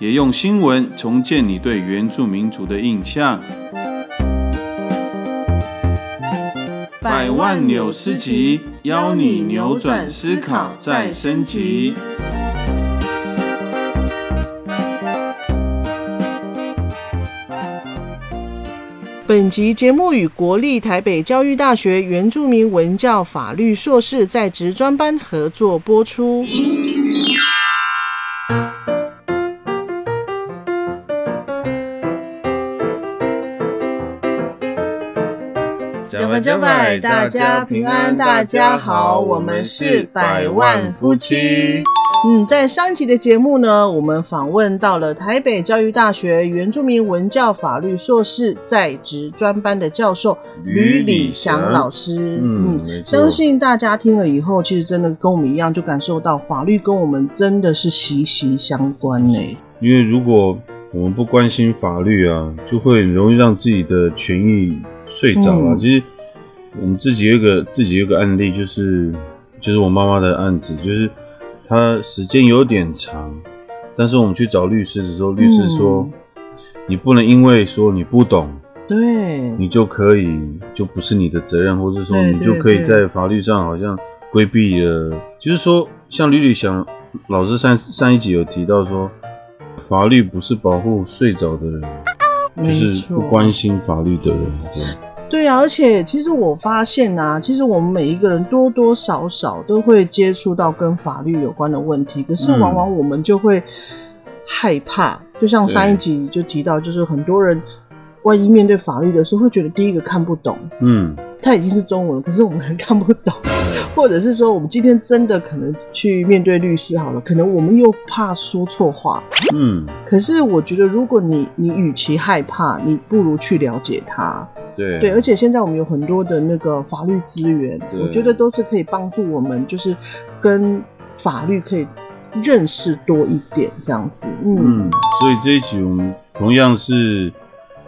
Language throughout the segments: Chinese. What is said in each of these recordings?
也用新闻重建你对原住民族的印象。百万纽斯集，邀你扭转思考，再升级。本集节目与国立台北教育大学原住民文教法律硕士在职专班合作播出。百加百，大家平安，大家好，我们是百万夫妻。嗯，在上一集的节目呢，我们访问到了台北教育大学原住民文教法律硕士在职专班的教授吕礼祥老师。嗯，相信大家听了以后，其实真的跟我们一样，就感受到法律跟我们真的是息息相关呢。因为如果我们不关心法律啊，就会容易让自己的权益睡着了。其实我们自己有一个自己有个案例，就是就是我妈妈的案子，就是。她时间有点长，但是我们去找律师的时候，律师说，你不能因为说你不懂，对，你就可以就不是你的责任，或是说你就可以在法律上好像规避了。就是说，像吕吕想老师上上一集有提到说，法律不是保护睡着的人，就是不关心法律的人，对。对啊，而且其实我发现啊，其实我们每一个人多多少少都会接触到跟法律有关的问题，可是往往我们就会害怕。就像上一集就提到，就是很多人万一面对法律的时候，会觉得第一个看不懂，嗯，它已经是中文，可是我们还看不懂，或者是说我们今天真的可能去面对律师好了，可能我们又怕说错话，嗯。可是我觉得，如果你你与其害怕，你不如去了解它。对对，而且现在我们有很多的那个法律资源，我觉得都是可以帮助我们，就是跟法律可以认识多一点这样子。嗯，所以这一集我们同样是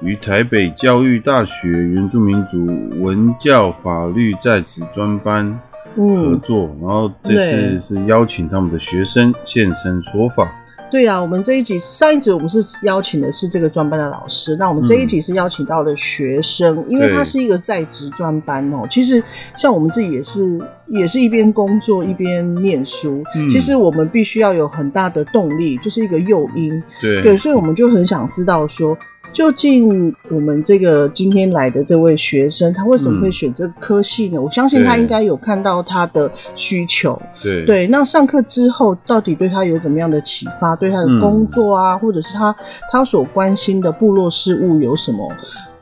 与台北教育大学原住民族文教法律在职专班合作，然后这次是邀请他们的学生现身说法。对啊，我们这一集上一集我们是邀请的是这个专班的老师，那我们这一集是邀请到了学生，因为他是一个在职专班哦。其实像我们自己也是，也是一边工作一边念书。其实我们必须要有很大的动力，就是一个诱因。对对，所以我们就很想知道说。究竟我们这个今天来的这位学生，他为什么会选这个科系呢？我相信他应该有看到他的需求。对对，那上课之后到底对他有怎么样的启发？对他的工作啊，或者是他他所关心的部落事务有什么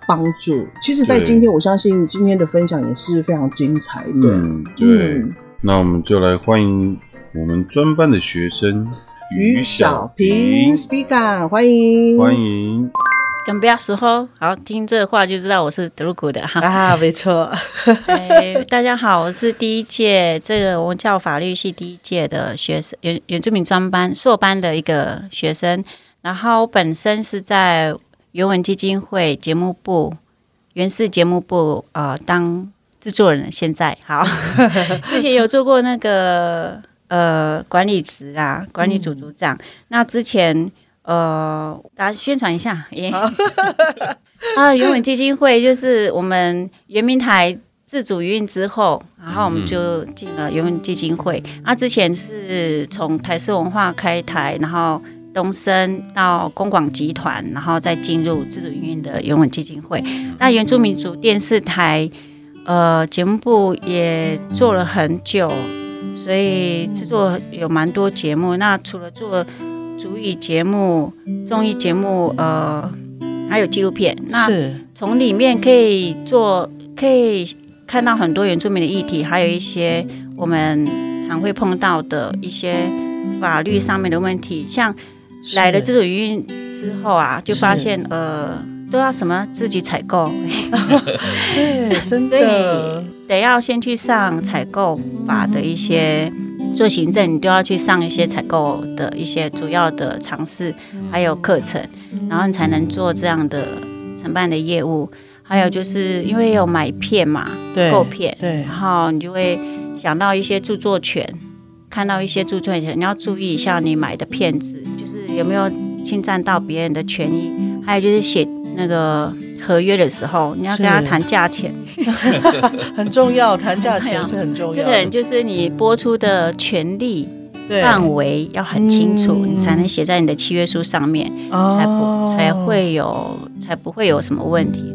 帮助？其实，在今天，我相信今天的分享也是非常精彩的。嗯，对。那我们就来欢迎我们专班的学生于小平，Speaker，欢迎，欢迎。跟不要说好听这话就知道我是德鲁古的哈啊，没错。大家好，我是第一届这个文教法律系第一届的学生，原原住民专班硕班的一个学生。然后我本身是在原文基金会节目部原氏节目部啊当制作人，现在好，之前有做过那个呃管理职啊，管理组组长。那之前。呃，大家宣传一下耶！啊，原文基金会就是我们圆明台自主营运之后，然后我们就进了原文基金会。啊，之前是从台式文化开台，然后东升到公广集团，然后再进入自主营运的原文基金会。那原住民族电视台呃节目部也做了很久，所以制作有蛮多节目。那除了做足语节目、综艺节目，呃，还有纪录片。那从里面可以做，可以看到很多原住民的议题，还有一些我们常会碰到的一些法律上面的问题。像来了这种语音之后啊，就发现呃，都要什么自己采购，对，真所的以，得要先去上采购法的一些做行政，你都要去上一些采购的一些主要的尝试，还有课程，然后你才能做这样的承办的业务。还有就是因为有买片嘛，对购片，对然后你就会想到一些著作权，看到一些著作权，你要注意一下你买的片子，就是有没有侵占到别人的权益。还有就是写那个合约的时候，你要跟他谈价钱，很重要，谈价钱是很重要的。个人就是你播出的权利范围要很清楚，嗯。你才能写在你的契约书上面，才不才会有才不会有什么问题。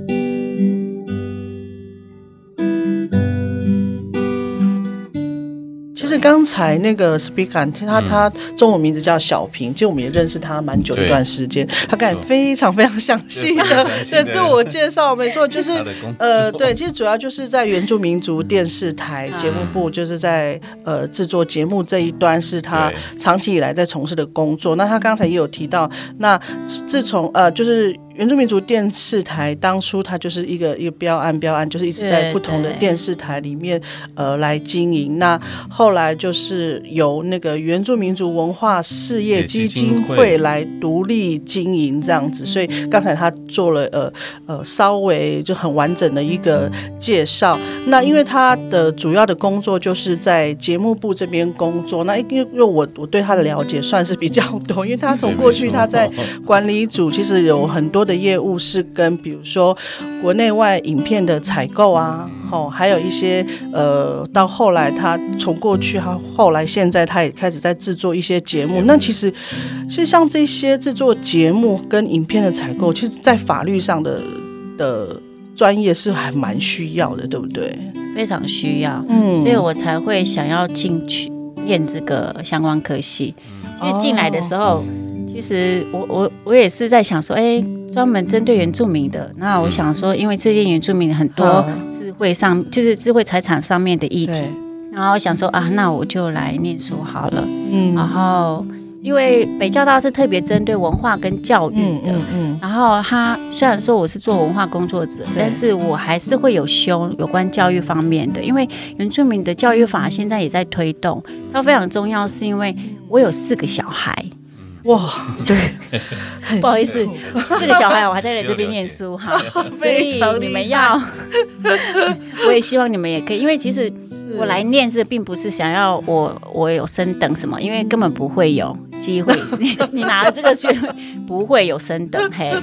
刚才那个 speaker，他嗯。他中文名字叫小平，其实我们也认识他蛮久一段时间，他刚才非常非常详细的常详细的。的自我介绍，没错，就是呃，对，其实主要就是在原住民族电视台节目部，就是在呃制作节目这一端是他对。长期以来在从事的工作。那他刚才也有提到，那自从呃就是。原住民族电视台当初它就是一个一个标案标案，就是一直在不同的电视台里面呃来经营。那后来就是由那个原住民族文化事业基金会来独立经营这样子。所以刚才他做了呃呃稍微就很完整的一个介绍。那因为他的主要的工作就是在节目部这边工作。那因为因为我我对他的了解算是比较多，因为他从过去他在管理组其实有很多的业务是跟比如说国内外影片的采购啊，哦，还有一些呃，到后来他从过去他后来现在他也开始在制作一些节目。那其实其实像这些制作节目跟影片的采购，其实在法律上的的专业是还蛮需要的，对不对？非常需要，嗯所以我才会想要进去念这个相关科系。因为进来的时候，其实我我我也是在想说，哎，专门针对原住民的。那我想说，因为最近原住民很多嗯智慧上，就是智慧财产上面的议题，然后想说啊，那我就来念书好了。嗯。然后，因为北教大是特别针对文化跟教育的。嗯嗯嗯，然后他虽然说我是做文化工作者，但是我还是会有修有关教育方面的，因为原住民的教育法现在也在推动，它非常重要，是因为我有四个小孩，哇，对，不好意思，四个小孩我还在这边念书哈，所以你们要，我也希望你们也可以，因为其实我来念是并不是想要我我有升等什么，因为根本不会有机会，你你拿了这个学位不会有升等嘿，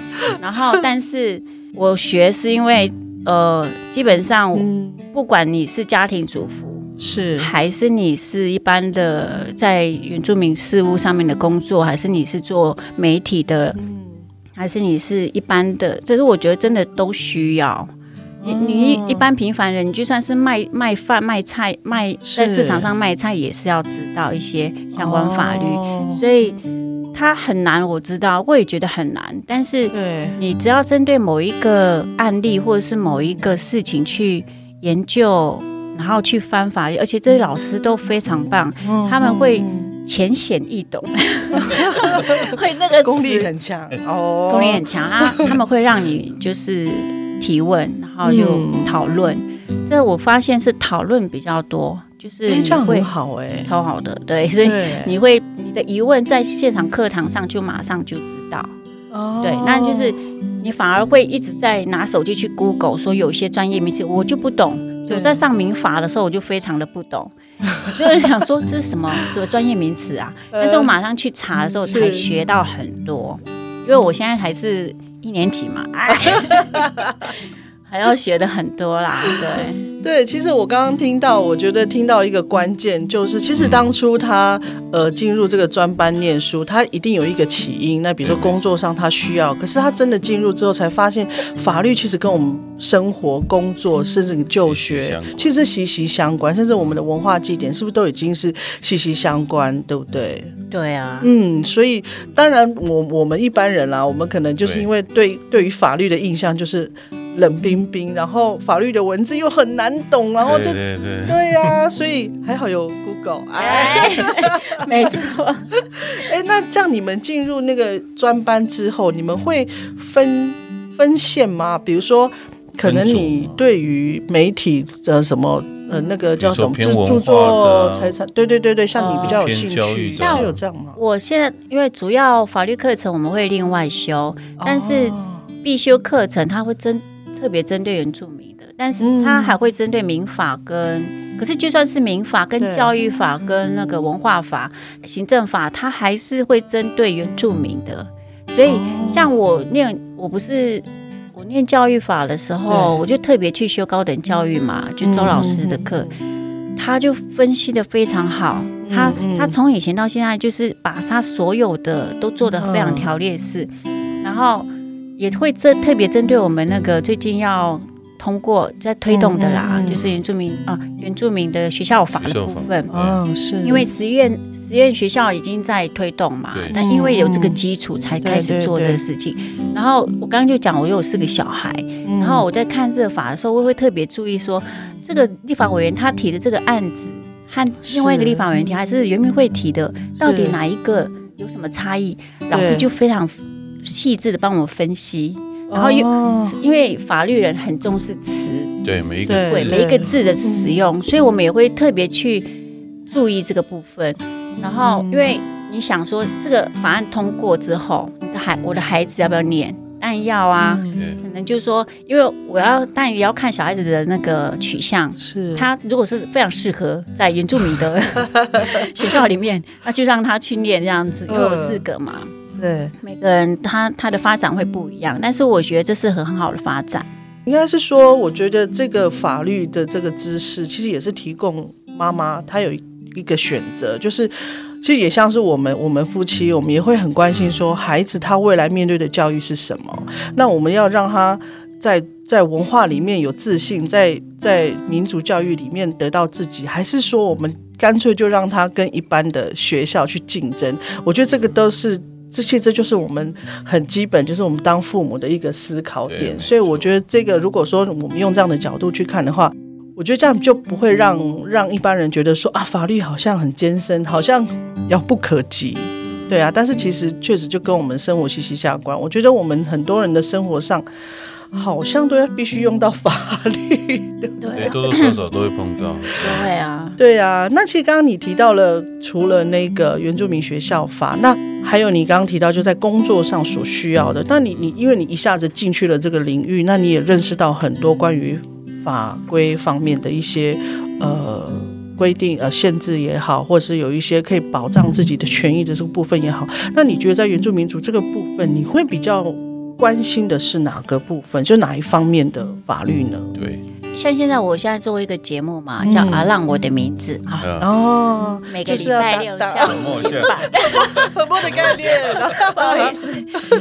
然后但是我学是因为呃，基本上嗯，不管你是家庭主妇。是，还是你是一般的在原住民事务上面的工作，还是你是做媒体的，还是你是一般的？但是我觉得真的都需要。你你一一般平凡人，你就算是卖卖饭、卖菜、卖在市场上卖菜，也是要知道一些相关法律，哦所以它很难。我知道，我也觉得很难。但是对，你只要针对某一个案例或者是某一个事情去研究，然后去翻法律，而且这些老师都非常棒，嗯他们会嗯。浅显易懂，会那个功力很强。哦，功力很强啊，他们会让你就是提问，然后就嗯。讨论。这我发现是讨论比较多，就是哎，你会这样很好哎，超好的，对，所以你会你的疑问在现场课堂上就马上就知道。哦。对，那就是你反而会一直在拿手机去 Google 说有一些专业名词我就不懂，对。我在上民法的时候我就非常的不懂，就是想说这是什么什么专业名词啊？但是我马上去查的时候才学到很多，因为我现在还是一年级嘛，哎，还要学的很多啦，对。对，其实我刚刚听到，我觉得听到一个关键就是，其实当初他呃进入这个专班念书，他一定有一个起因。那比如说工作上他需要，可是他真的进入之后才发现，法律其实跟我们生活、工作甚至你就学其实息息相关，甚至我们的文化祭典是不是都已经是息息相关，对不对？对啊，嗯，所以当然我我们一般人啦，我们可能就是因为对对于法律的印象就是冷冰冰，然后法律的文字又很难懂，然后就对对对，对呀、所以还好有 Google。哎哎，没错。哎，那这样你们进入那个专班之后，你们会分分线吗？比如说，可能你对于媒体的什么呃那个叫什么著作财产，对对对对，像你比较有兴趣，的是有这样吗？我现在因为主要法律课程我们会另外修，但是哦必修课程它会针特别针对原住民的，但是嗯它还会针对民法跟，可是就算是民法跟教育法跟那个文化法、行政法，它还是会针对原住民的。所以哦像我念，我不是。我念教育法的时候，我就特别去修高等教育嘛，就周老师的课，他就分析的非常好。他他从以前到现在，就是把他所有的都做的非常嗯条列式，然后也会针特别针对我们那个最近要通过在推动的啦，嗯嗯嗯就是原住民啊原住民的学校法的部分。哦，是。因为实验实验学校已经在推动嘛，但因为有这个基础才开始做这个事情。然后我刚刚就讲，我有四个小孩，嗯。然后我在看这个法的时候，我会特别注意说，这个立法委员他提的这个案子和另外一个立法委员提，还是原民会提的，到底哪一个有什么差异？老师就非常细致的帮我分析。然后又哦因为法律人很重视词，对每一个字每一个字的使用，所以我们也会特别去注意这个部分。然后，因为你想说这个法案通过之后，你的孩我的孩子要不要念？当然要啊。嗯可能就是说，因为我要，当然也要看小孩子的那个取向。是他如果是非常适合在原住民的学校里面，那就让他去念这样子，因为我四个嘛，对，每个人他他的发展会不一样，但是我觉得这是很好的发展。应该是说，我觉得这个法律的这个知识，其实也是提供妈妈她有一个选择，就是其实也像是我们我们夫妻，我们也会很关心说，孩子他未来面对的教育是什么？那我们要让他在在文化里面有自信，在在民族教育里面得到自己，还是说我们干脆就让他跟一般的学校去竞争？我觉得这个都是。这些这就是我们很基本，就是我们当父母的一个思考点。所以我觉得这个，如果说我们用这样的角度去看的话，我觉得这样就不会让让一般人觉得说啊，法律好像很艰深，好像遥不可及。对啊，但是其实确实就跟我们生活息息相关。我觉得我们很多人的生活上，好像都要必须用到法律。对不对，啊，多多少少都会碰到。都会啊。对啊，那其实刚刚你提到了，除了那个原住民学校法，那还有你刚刚提到就在工作上所需要的。那你你因为你一下子进去了这个领域，那你也认识到很多关于法规方面的一些呃规定呃限制也好，或是有一些可以保障自己的权益的这个部分也好。那你觉得在原住民族这个部分，你会比较关心的是哪个部分？就哪一方面的法律呢？对，像现在我现在做一个节目嘛，叫《阿浪我的名字》啊，啊，哦，每个礼拜六下午沉默一下，粉末的概念。不好意思，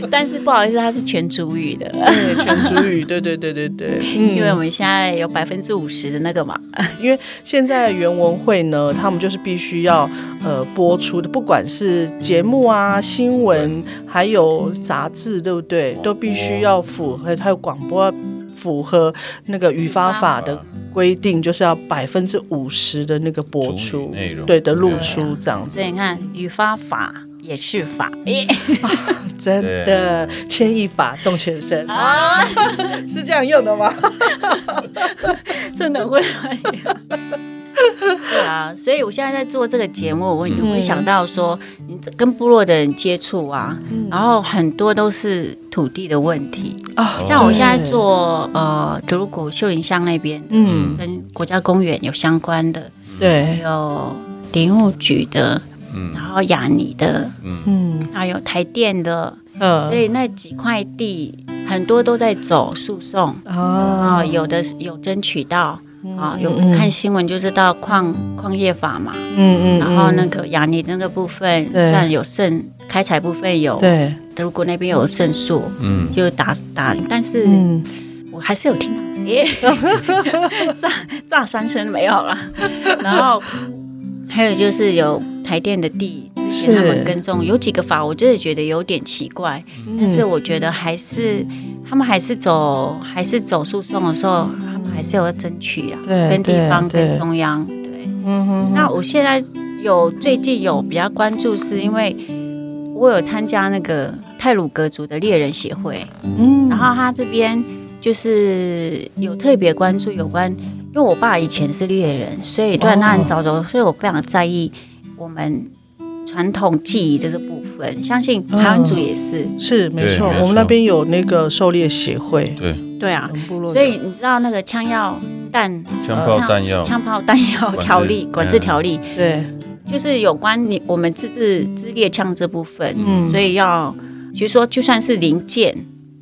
但是不好意思，它是全主语的，对，全主语，对对对对对，嗯。因为我们现在有百分之五十的那个嘛，因为现在原文会呢，他们就是必须要呃播出的，不管是节目啊、新闻，还有杂志，对不对？都必须要符合，还有广播要符合那个语法法的规定，就是要百分之五十的那个播出，内容。对的露出这样子。所以，你看语法法也是法，耶真的牵一发动全身。啊，是这样用的吗？真的会。对啊，所以我现在在做这个节目，我你会想到说，你跟部落的人接触啊，然后很多都是土地的问题。啊像我现在做呃德鲁古秀林乡那边，嗯，跟国家公园有相关的，还对，有林务局的，嗯。然后雅尼的，嗯。还有台电的，嗯。所呃以那几块地很多都在走诉讼啊啊，有的是有争取到啊，有嗯看新闻就知道矿矿业法嘛，嗯嗯，然后那个雅尼那个部分虽对然有胜开采部分有，对，德国那边有胜诉，嗯，就打打，但是嗯。我还是有听到，耶，炸炸三声没有了，然后还有就是有台电的地，之前他们是耕种有几个法，我真的觉得有点奇怪，但是我觉得还是他们还是走还是走诉讼的时候，还是有要争取啊，对跟地方跟中央，对。嗯哼那我现在有最近有比较关注，是因为我有参加那个泰鲁格族的猎人协会，嗯。然后他这边就是有特别关注有关，因为我爸以前是猎人，所以虽然他很早走，所以我非常在意我们传统技艺的这部分。相信台湾族也是，是没错，对没错。我们那边有那个狩猎协会，对，对啊所以你知道那个枪药弹枪炮弹药，枪炮弹药条例管制条例，对，就是有关你我们自制自猎枪这部分，嗯所以要就是说就算是零件。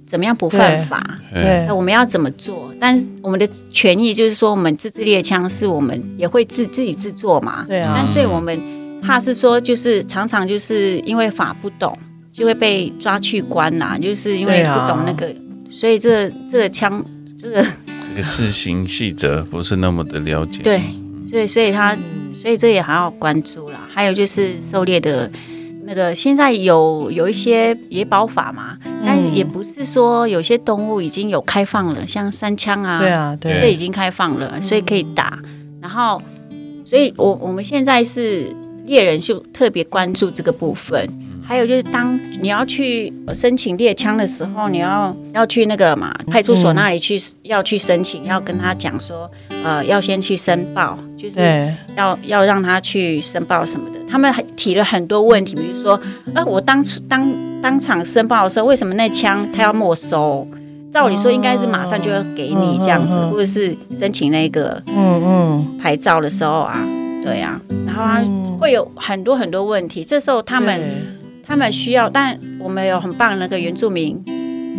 怎么样不犯法？那我们要怎么做？但是我们的权益就是说，我们自制猎枪是我们也会自自己制作嘛。对啊但，所以我们怕是说，就是常常就是因为法不懂，就会被抓去关呐、就是因为不懂那个，所以这这个枪这个这个事情细则不是那么的了解。对，所以所以他嗯所以这也还要关注啦。还有就是狩猎的那个，现在有有一些野保法嘛，但是也不是说有些动物已经有开放了，像三枪啊，对啊，对，这已经开放了，所以可以打。然后，所以我我们现在是猎人就特别关注这个部分。还有就是，当你要去申请猎枪的时候，你要要去那个嘛派出所那里去，要去申请，要跟他讲说，呃，要先去申报，就是，要要让他去申报什么的。他们还提了很多问题，比如说，呃，我当初当当场申报的时候，为什么那枪他要没收？照理说应该是马上就要给你这样子，嗯嗯嗯或者是申请那个嗯嗯，牌照的时候啊，对啊，然后他嗯会有很多很多问题。这时候他们他们需要，但我们有很棒的那个原住民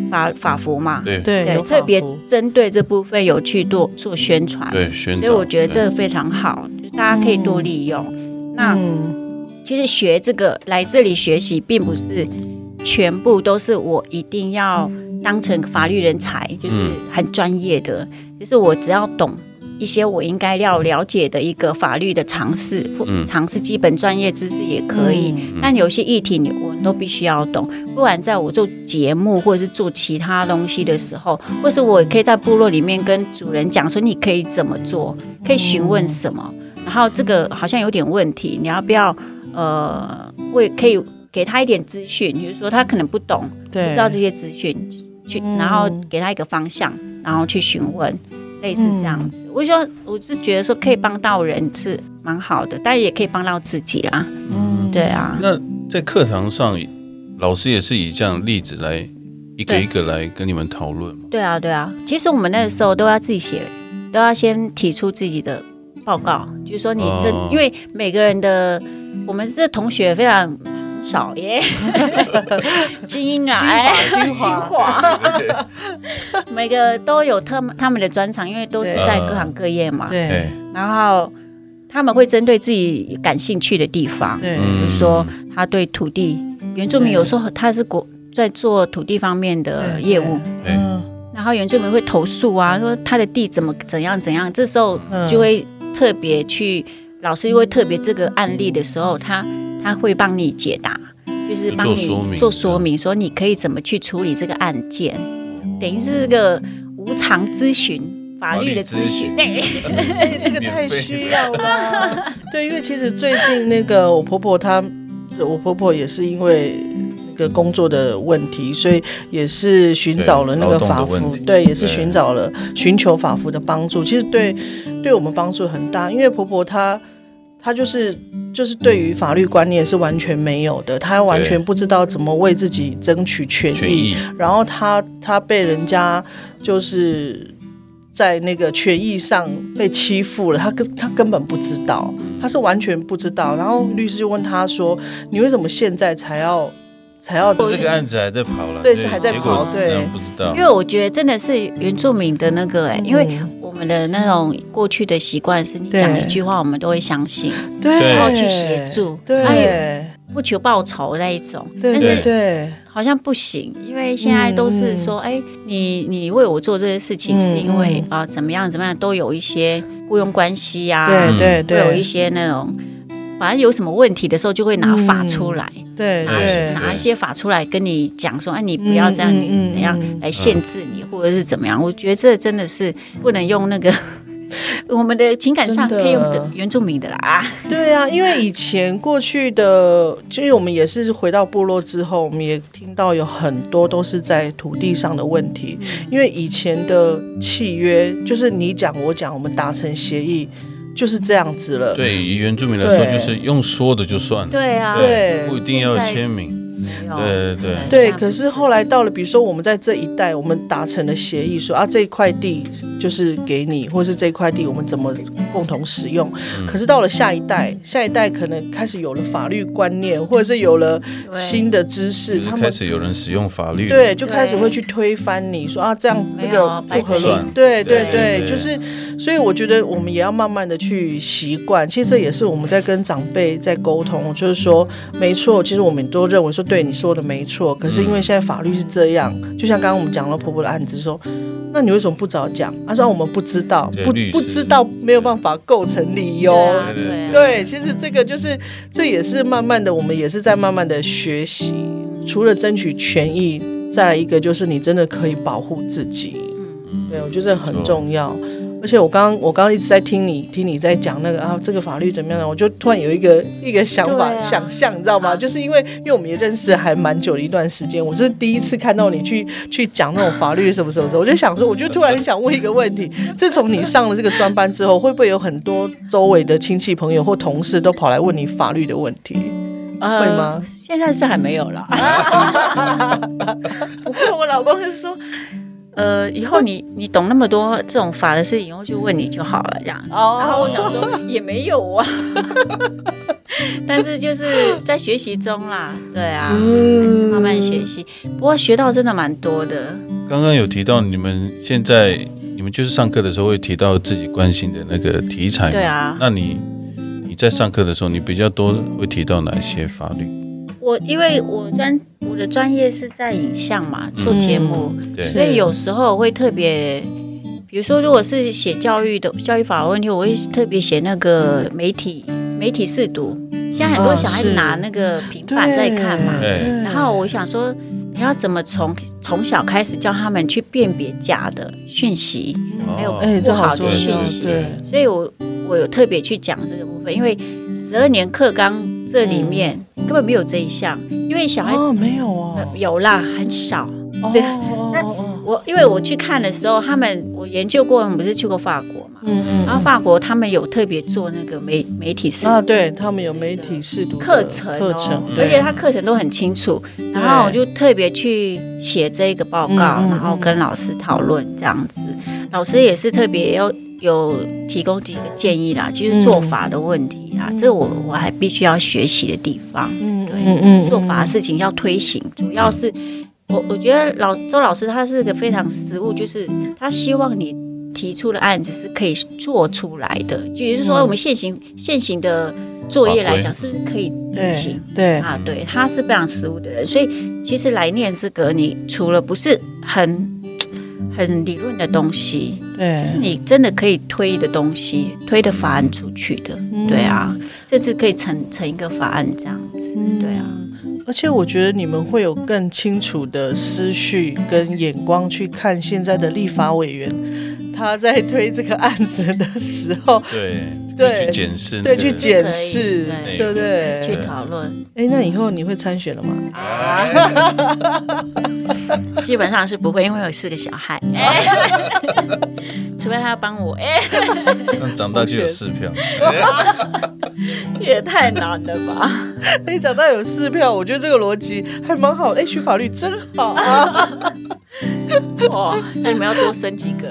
法法服嘛，对对特别针对这部分有去做做宣传，对。所以我觉得这个非常好，就大家可以多利用。那嗯其实学这个来这里学习，并不是全部都是我一定要当成法律人才，就是很专业的。就是我只要懂一些我应该要了解的一个法律的常识，或嗯。常识基本专业知识也可以。嗯。但有些议题你我都必须要懂，不管在我做节目或者是做其他东西的时候，或是我可以在部落里面跟主人讲说，你可以怎么做，可以询问什么，然后这个好像有点问题，你要不要呃，为可以给他一点资讯，比如说他可能不懂，不，知道这些资讯，去嗯。然后给他一个方向，然后去询问。类似这样子，我就说我是觉得说可以帮到人是蛮好的，但也可以帮到自己啦。嗯对啊，那在课堂上，老师也是以这样例子来一个一个来跟你们讨论嘛？对啊，对啊。其实我们那个时候都要自己写，都要先提出自己的报告，就是说你这，哦因为每个人的，我们这同学非常少耶，精英啊，哎精华。精华，每个都有他们他们的专长，因为都是在各行各业嘛。对。哎，然后他们会针对自己感兴趣的地方，对，比嗯如说他对土地，原住民有时候他是国在做土地方面的业务。哎，嗯。然后原住民会投诉啊，说他的地怎么怎样怎样，这时候嗯就会特别去，老师会特别这个案例的时候，他他会帮你解答，就是帮你做说明说你可以怎么去处理这个案件，等于是个无偿咨询。法律的咨询，对，哎，这个太需要了。对，因为其实最近那个我婆婆她，我婆婆也是因为那个工作的问题，所以也是寻找了那个法服，对，也是寻找了寻求法服的帮助。其实对对我们帮助很大，因为婆婆她她就是。就是对于法律观念是完全没有的，他完全不知道怎么为自己争取权权益，然后他他被人家就是在那个权益上被欺负了，他根他根本不知道，他是完全不知道。然后律师就问他说：“你为什么现在才要才要这个案子还在跑了，对是还在跑对。不知道。因，为我觉得真的是原住民的那个、哎，因为们的那种过去的习惯是，你讲一句话，我们都会相信，对，然后去协助，对。不求报酬那一种。对但是对。对好像不行，因为现在都是说，哎、你你为我做这些事情，嗯是因为嗯啊、怎么样怎么样，都有一些雇佣关系呀、对对。会有一些那种，反正有什么问题的时候，就会拿法出来，对拿对拿一些法出来跟你讲说，哎、你不要这样，怎样嗯来限制你，或者是怎么样？我觉得这真的是不能用那个 我们的情感上可以用的原住民的啦啊，对啊，因为以前过去的，就是我们也是回到部落之后，我们也听到有很多都是在土地上的问题。因为以前的契约就是你讲我讲，我们达成协议就是这样子了。对，以原住民来说，就是用说的就算了，对啊，对不一定要签名。没有。对对。对，可是后来到了，比如说我们在这一代，我们达成了协议说啊，这一块地就是给你，或是这一块地我们怎么共同使用。嗯。可是到了下一代，下一代可能开始有了法律观念，或者是有了新的知识，他们开始有人使用法律，对就开始会去推翻你说啊，这样这个不合理。对对，对就是所以我觉得我们也要慢慢的去习惯。其实这也是我们在跟长辈在沟通，就是说，没错，其实我们都认为说对你说的没错，可是因为现在法律是这样，就像刚刚我们讲了婆婆的案子说。那你为什么不早讲？他说、啊我们不知道，不不知道，没有办法构成理由。对啊对对啊对，其实这个就是，这也是慢慢的，我们也是在慢慢的学习。除了争取权益，再来一个就是你真的可以保护自己。嗯对，我觉得这很重要。而且我刚刚我刚刚一直在听你听你在讲那个啊，这个法律怎么样呢，我就突然有一个一个想法、啊想象，你知道吗？啊就是因为因为我们也认识还蛮久的一段时间，我是第一次看到你去去讲那种法律什么什么什么，我就想说，我就突然想问一个问题：自从你上了这个专班之后，会不会有很多周围的亲戚朋友或同事都跑来问你法律的问题？呃会吗？现在是还没有啦。不过我老公是说，呃，以后你你懂那么多这种法的事，以后就问你就好了，这样。然后我哦，想说也没有啊，但是就是在学习中啦，对啊，嗯还是慢慢学习。不过学到真的蛮多的，刚刚有提到你们现在，你们就是上课的时候会提到自己关心的那个题材对啊那你你在上课的时候，你比较多会提到哪些法律？我因为我专我的专业是在影像嘛，做节目，对所以有时候会特别，比如说如果是写教育的教育法的问题，我会特别写那个媒体媒体试读。现在很多哦小孩子拿那个平板在看嘛，对然后我想说，你要怎么从从小开始教他们去辨别假的讯息，还有不好的讯息，所以我我有特别去讲这个部分，因为十二年课纲这里面根本没有这一项，因为小孩子、哦，没有哦。呃，有啦，很少。哦对。哦那我因为我去看的时候，他们我研究过，我们不是去过法国嘛，嗯嗯然后法国他们有特别做那个媒媒体试啊，对他们有媒体试读的课程、哦，课程，而且他课程都很清楚，然后我就特别去写这个报告，然后跟老师讨论这样子。老师也是特别要有提供几个建议啦，就是做法的问题啊，这我我还必须要学习的地方。嗯对，嗯嗯做法的事情要推行，主要是我我觉得老周老师他是个非常实务，就是他希望你提出的案子是可以做出来的，就也就是说我们现行现行的作业来讲，是不是可以执对行？对啊，对，他是非常实务的人，所以其实来念这个，你除了不是很很理论的东西，对。是你真的可以推的东西，推的法案出去的，对啊，甚至可以成成一个法案这样子，对啊。而且我觉得你们会有更清楚的思绪跟眼光去看现在的立法委员，他在推这个案子的时候，对对去检视那对，去检视，对不对去对？讨论，哎，那以后你会参选了吗？基本上是不会，因为我有四个小孩，哎 除非他帮我，哎，那长大就有四票。也太难了吧？哎，长大有四票，我觉得这个逻辑还蛮好。哎，学法律真好啊！哇，那你们要多生几个？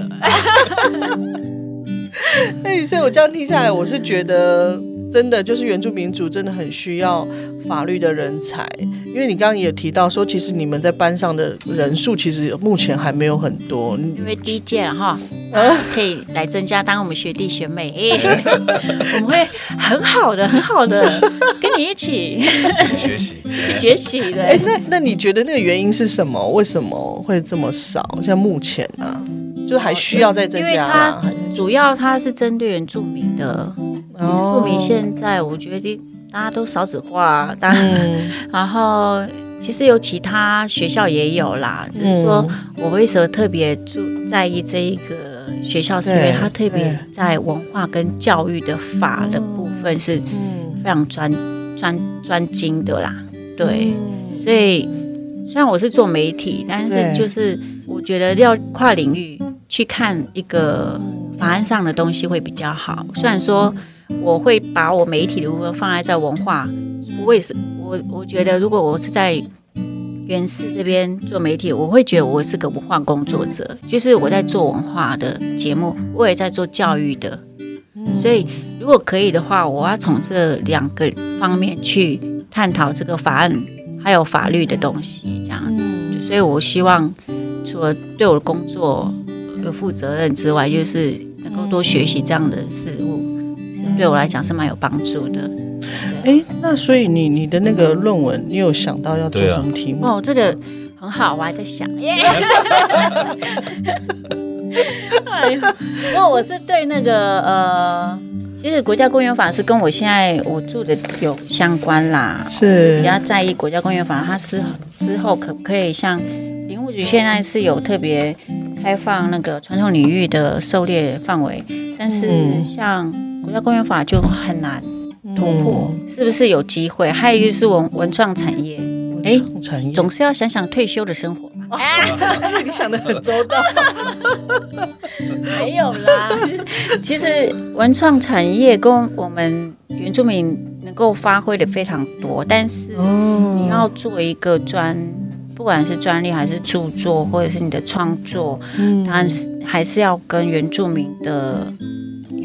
哎，所以我这样听下来，我是觉得真的就是原住民族真的很需要法律的人才，因为你刚刚也有提到说，其实你们在班上的人数其实目前还没有很多。因为第一届了哈，啊可以来增加当我们学弟学妹，哎 我们会很好的，很好的跟你一起一起学习。去学习的。哎，那那你觉得那个原因是什么？为什么会这么少？像目前啊，就是还需要再增加吗？还是主要它是针对原住民的，原住民哦现在我觉得大家都少子化，当嗯 然后其实有其他学校也有啦，只是说我为什么特别注在意这一个学校，是因为它特别在文化跟教育的法的部分是非常专专专精的啦。对，所以虽然我是做媒体，但是就是我觉得要跨领域去看一个法案上的东西会比较好。虽然说我会把我媒体的部分放在在文化，我也是我我觉得如果我是在。原市这边做媒体，我会觉得我是个文化工作者，就是我在做文化的节目，我也在做教育的，所以如果可以的话，我要从这两个方面去探讨这个法案还有法律的东西，这样子。所以我希望除了对我的工作有负责任之外，就是能够多学习这样的事物，是对我来讲是蛮有帮助的。哎，那所以你你的那个论文，你有想到要做什么题目？哦，这个很好，我还在想。哎呀，因为我是对那个呃，其实国家公园法是跟我现在我住的有相关啦，是比较在意国家公园法，它是之后可不可以像林务局现在是有特别开放那个传统领域的狩猎范围，但是像国家公园法就很难。突破是不是有机会？还有就是文文创产业，哎，总是要想想退休的生活嘛。你想的很周到。没有啦，其实文创产业跟我们原住民能够发挥的非常多，但是你要做一个专，不管是专利还是著作，或者是你的创作，嗯，但是还是要跟原住民的。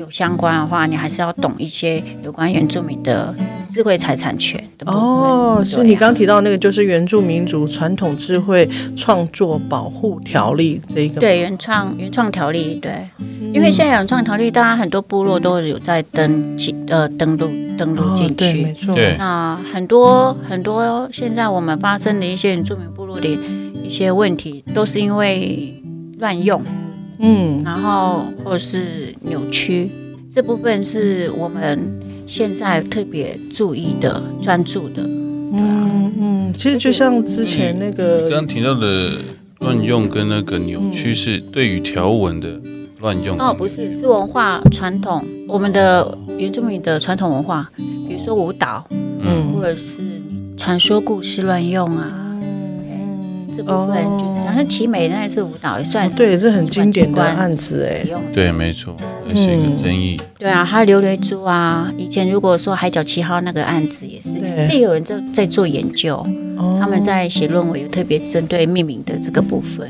有相关的话，你还是要懂一些有关原住民的智慧财产权的哦。所以你刚刚提到那个，就是原住民族传统智慧创作保护条例这一个。对，原创原创条例，对，因为现在原创条例，大家很多部落都有在登记呃登录登录进去，对，没错。那很多很多现在我们发生的一些原住民部落的一些问题，都是因为乱用。嗯，然后或是扭曲，这部分是我们现在特别注意的、专注的。嗯嗯，其实就像之前那个刚刚提到的乱用跟那个扭曲，是对于条纹的乱用。哦，不是，是文化传统，我们的原住民的传统文化，比如说舞蹈，嗯，或者是传说故事乱用啊。这部分就是好像奇美那一次舞蹈也算对，这很经典的案子哎，对，没错，也是一个争议。对啊，还有琉璃珠啊，以前如果说海角七号那个案子也是，这有人在在做研究，他们在写论文，有特别针对命名的这个部分。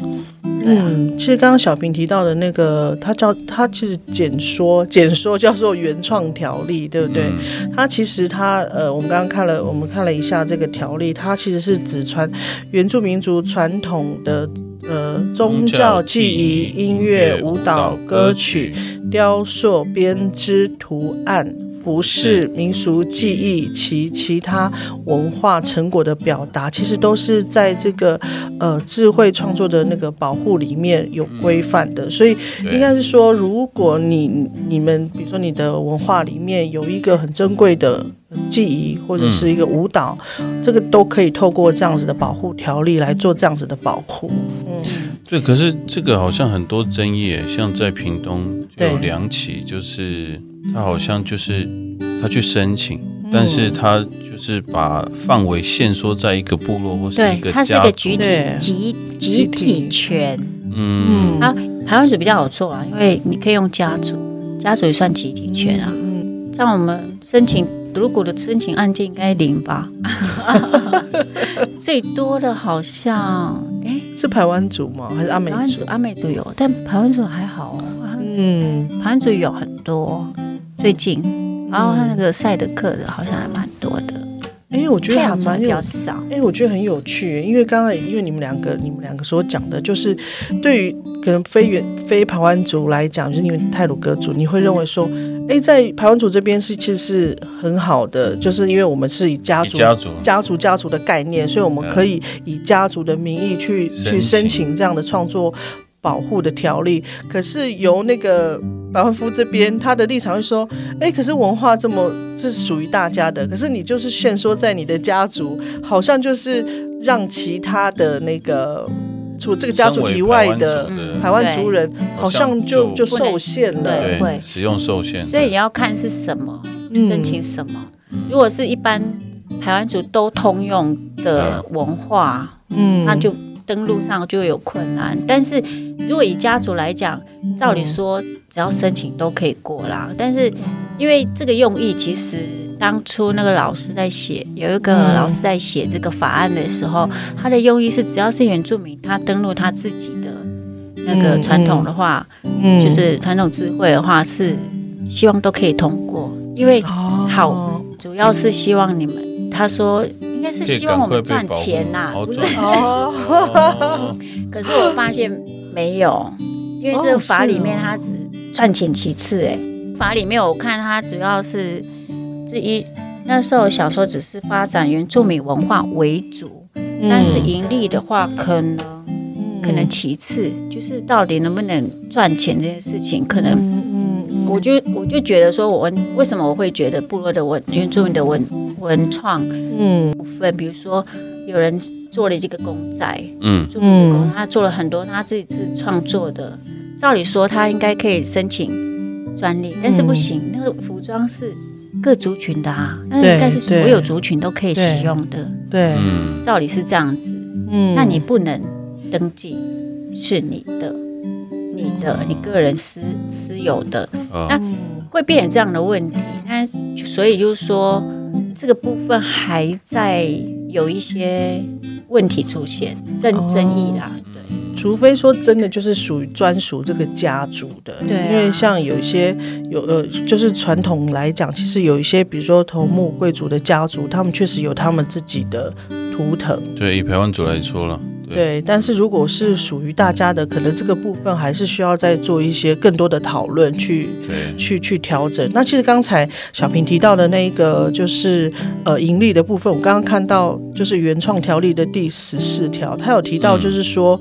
嗯，其实刚刚小平提到的那个，他叫他其实简说简说叫做原创条例，对不对？他其实他呃，我们刚刚看了，我们看了一下这个条例，它其实是指传原住民族传统的呃宗教记忆、音乐、舞蹈、歌曲、雕塑、编织、图案。服饰、民俗记忆其其他文化成果的表达，其实都是在这个呃智慧创作的那个保护里面有规范的。所以应该是说，如果你你们比如说你的文化里面有一个很珍贵的记忆或者是一个舞蹈，这个都可以透过这样子的保护条例来做这样子的保护。嗯，对。可是这个好像很多争议，像在屏东有两起，就是。他好像就是他去申请，但是他就是把范围限缩在一个部落或是一个家族，集体集集体权。嗯，啊，台湾是比较好做啊，因为你可以用家族，家族也算集体权啊。嗯，像我们申请如果的申请案件应该零吧，最多的好像哎是台湾族吗？还是阿美族？阿美族有，但台湾族还好哦。嗯，台湾族有很多。最近，然后他那个赛德克的好像还蛮多的。哎，我觉得还蛮有少。哎，我觉得很有趣，因为刚才因为你们两个，你们两个所讲的，就是对于可能非原非排湾族来讲，就是你们泰鲁格族，你会认为说，哎，在排湾族这边是其实是很好的，就是因为我们是以家族家族家族家族的概念，所以我们可以以家族的名义去去申请这样的创作。保护的条例，可是由那个百万夫这边，他的立场会说：，哎，可是文化这么是属于大家的，可是你就是限缩在你的家族，好像就是让其他的那个除这个家族以外的嗯台湾族人好像就就受限了。对使用受限，所以你要看是什么，嗯。申请什么。如果是一般台湾族都通用的文化，嗯。那就登录上就会有困难。但是如果以家族来讲，照理说只要申请都可以过啦。但是因为这个用意，其实当初那个老师在写，有一个嗯。老师在写这个法案的时候，他的用意是只要是原住民，他登录他自己的那个嗯传统的话，嗯就是传统智慧的话，是希望都可以通过，因为哦。好主要是希望你们，他说应该是希望我们赚钱呐、不是？哦，可是我发现没有，因为这个法里面它只赚钱其次，哎，法里面我看它主要是这一那时候小说只是发展原住民文化为主，但是盈利的话可能可能其次，就是到底能不能赚钱这件事情，可能我就我就觉得说，我为什么我会觉得部落的文原住民的文文创嗯。部分，比如说有人做了这个公仔，嗯，做他做了很多他自己自创作的，照理说他应该可以申请专利，但是不行，那个服装是各族群的啊，那应该是所有族群都可以使用的，对，嗯，照理是这样子，嗯。那你不能登记是你的。你的你个人私私有的，嗯。那会变成这样的问题，那所以就是说，这个部分还在有一些问题出现，争哦争议啦，对，除非说真的就是属于专属这个家族的，对啊。因为像有一些有呃，就是传统来讲，其实有一些比如说头目贵族的家族，他们确实有他们自己的图腾，对，以台湾族来说了，对，但是如果是属于大家的，可能这个部分还是需要再做一些更多的讨论去，去去调整。那其实刚才小平提到的那一个就是呃盈利的部分，我刚刚看到就是原创条例的第十四条，他有提到就是说。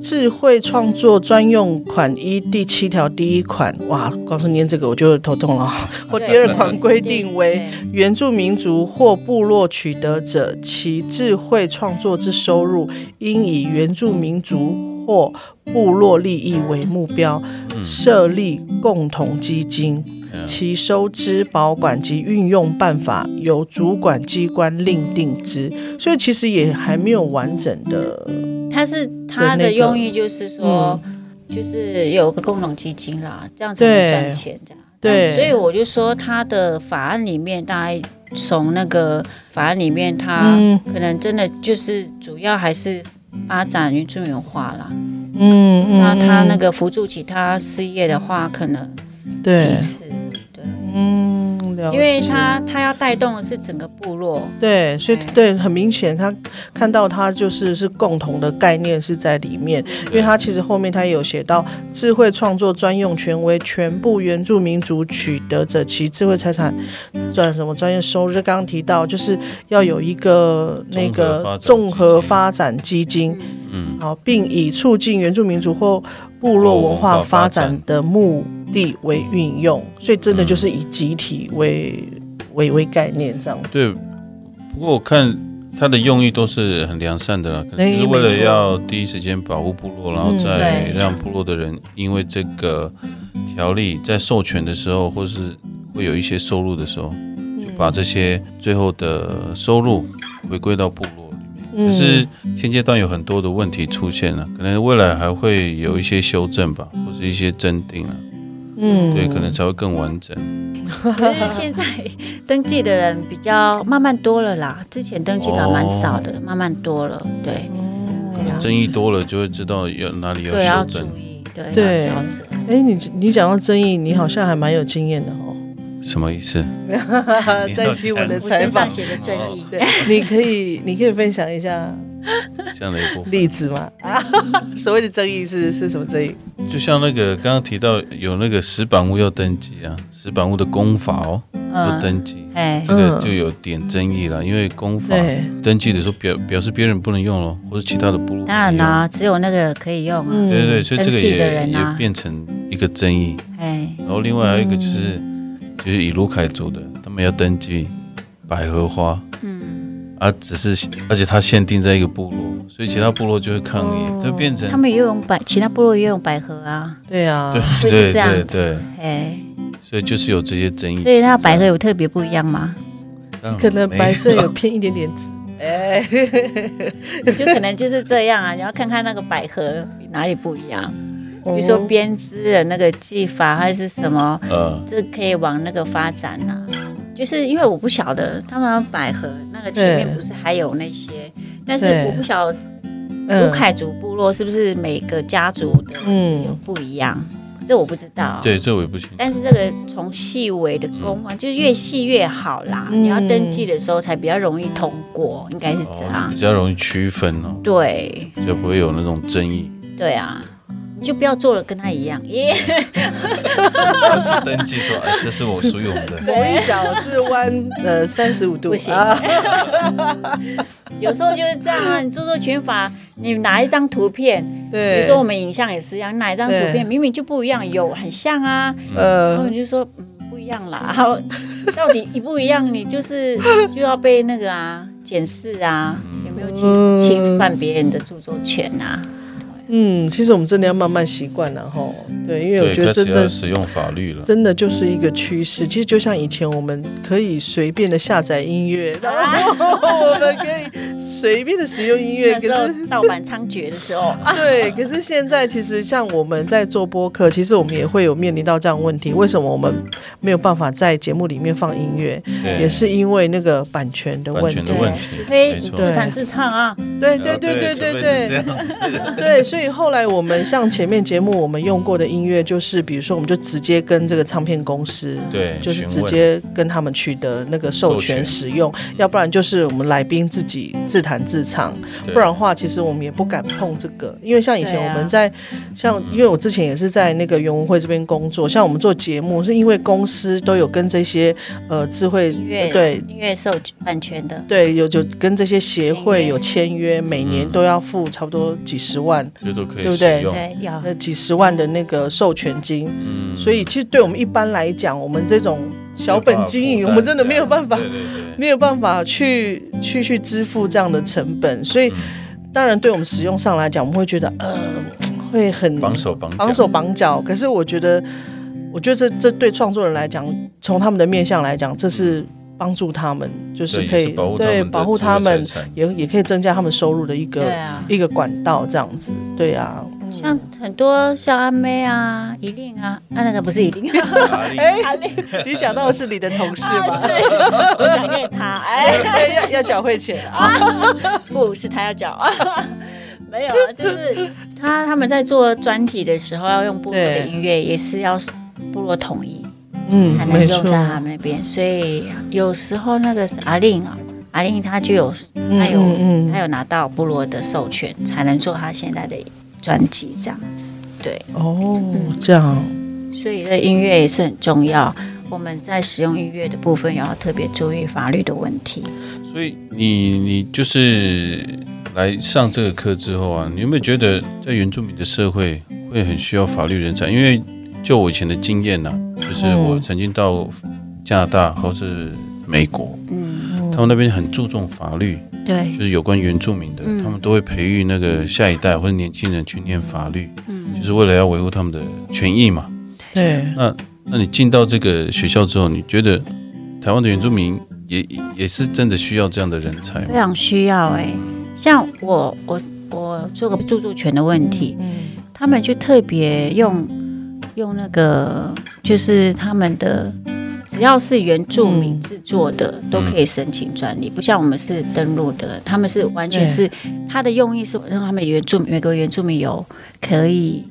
智慧创作专用款一第七条第一款，哇，光是念这个我就头痛了。或第二款规定为原住民族或部落取得者，其智慧创作之收入，应以原住民族或部落利益为目标，设立共同基金。其收支、保管及运用办法由主管机关另定之，所以其实也还没有完整的。它是他的用意就是说，就是有个共同基金啦，这样才能赚钱这样。对，所以我就说他的法案里面，大概从那个法案里面，他可能真的就是主要还是发展原住民文化啦。嗯嗯，那他那个辅助其他事业的话，可能对其次。嗯，因为他他要带动的是整个部落，对，所以对。很明显，他看到他就是是共同的概念是在里面，因为他其实后面他也有写到智慧创作专用权为全部原住民族取得者，其智慧财产转什么专业收入，就刚刚提到就是要有一个那个综合发展基金，嗯，好，并以促进原住民族或部落文化发展的目的为运用，所以真的就是以集体为为为概念这样子。对，不过我看他的用意都是很良善的啦，可能就是为了要第一时间保护部落，然后再让部落的人因为这个条例在授权的时候，或是会有一些收入的时候，就把这些最后的收入回归到部落。可是现阶段有很多的问题出现了，可能未来还会有一些修正吧，或者一些增订啊，嗯，对，可能才会更完整。可是现在登记的人比较慢慢多了啦，之前登记的蛮少的，哦、慢慢多了，对。可能争议多了，就会知道要哪里对要修正。对，对，要哎，你你讲到争议，你好像还蛮有经验的哦。什么意思？在新闻的采访写的争议，对，你可以你可以分享一下这样的一部例子吗？啊，所谓的争议是是什么争议？就像那个刚刚提到有那个石板屋要登记啊，石板屋的功法哦要登记，哎，这个就有点争议了，因为公法登记的时候表表示别人不能用了，或者其他的部落。当然啦，只有那个可以用啊。对对对，所以这个也也变成一个争议。哎，然后另外还有一个就是。就是以卢凯族的，他们要登记百合花，嗯，啊，只是而且它限定在一个部落，所以其他部落就会抗议，就变成他们也用百，其他部落也用百合啊，对啊，对 会是对这样子。对对，哎，所以就是有这些争议。所以它百合有特别不一样吗？可能白色有偏一点点紫。哎，就可能就是这样啊，你要看看那个百合哪里不一样，比如说哦编织的那个技法还是什么，嗯，这可以往那个发展啊。就是因为我不晓得他们百合那个前面不是还有那些，但是我不晓得嗯卢凯族部落是不是每个家族的是有不一样，这我不知道。对，这我也不清楚。但是这个从细微的工啊，就是越细越好啦。嗯你要登记的时候才比较容易通过，应该是这哦，样比。较容易区分哦，对就不会有那种争议。对啊，你就不要做了跟他一样。耶。登记说，哎，这是我属于我们的。我一脚是弯呃三十五度。不行。啊，有时候就是这样啊，你著作权法，你拿一张图片，对。比对，如说我们影像也是一样，哪一张图片明明就不一样，有很像啊，然后呃你就说嗯不一样啦，然后到底一不一样，你就是就要被那个啊检视啊，有没有侵嗯。侵犯别人的著作权啊？嗯，其实我们真的要慢慢习惯了哈。对，因为我觉得真的使用法律了。真的就是一个趋势。其实就像以前我们可以随便的下载音乐，然后我们可以随便的使用音乐，可是。盗版猖獗的时候，对，可是现在其实像我们在做播客，其实我们也会有面临到这样的问题。为什么我们没有办法在节目里面放音乐？也是因为那个版权的问题版权的。问题除非没错自弹自唱啊，对啊对对对对对。对，所以后来我们像前面节目我们用过的音乐，就是比如说我们就直接跟这个唱片公司，对，就是直接跟他们取得那个授权使用，要不然就是我们来宾自己自弹自唱，不然的话，其实我们也不敢碰这个，因为像以前我们在、像，因为我之前也是在那个原文会这边工作，像我们做节目，是因为公司都有跟这些呃智慧音乐对。音乐授版权的，对有就跟这些协会有签约，每年都要付差不多几十万。这都可以对不对？使用。对，要。那几十万的那个授权金，嗯。所以其实对我们一般来讲，我们这种小本经营，我们真的没有办法对对对，没有办法去去去支付这样的成本，所以嗯。当然对我们使用上来讲，我们会觉得呃会很绑手绑脚。绑手绑脚。可是我觉得，我觉得这这对创作人来讲，从他们的面相来讲，这是帮助他们，就是可以对保护他们对保护他们财，产。也也可以增加他们收入的一个啊。一个管道，这样子。对啊，像很多像阿妹啊、依令啊，啊那个不是依令，哎阿令你讲到的是你的同事啊吗？是，我想念他，哎，哎要要缴汇钱啊！不是他要缴。啊，没有啊，就是他他们在做专辑的时候要用部落的音乐，也是要部落统一嗯才能用在他们那边，所以有时候那个是阿令啊，阿令他就有他有嗯他有拿到部落的授权，才能做他现在的专辑这样子，对。哦，这样，所以这音乐也是很重要。我们在使用音乐的部分，也要特别注意法律的问题。所以你你就是来上这个课之后啊，你有没有觉得在原住民的社会会很需要法律人才？因为就我以前的经验呐、就是我曾经到加拿大或是美国，嗯，他们那边很注重法律，对，就是有关原住民的，嗯。他们都会培育那个下一代或者年轻人去念法律，嗯，就是为了要维护他们的权益嘛。对，那那你进到这个学校之后，你觉得台湾的原住民也也是真的需要这样的人才吗？非？常需要哎、像我我我做个著作权的问题，嗯。他们就特别用用那个，就是他们的。只要是原住民嗯制作的，都可以申请专利，不像我们是登录的，他们是完全是他的用意是让他们原住民每个原住民有可以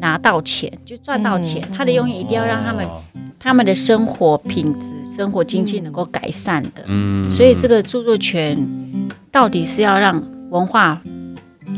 拿到钱，就赚到钱。嗯它的用意一定要让他们哦他们的生活品质、生活经济能够改善的。嗯所以这个著作权到底是要让文化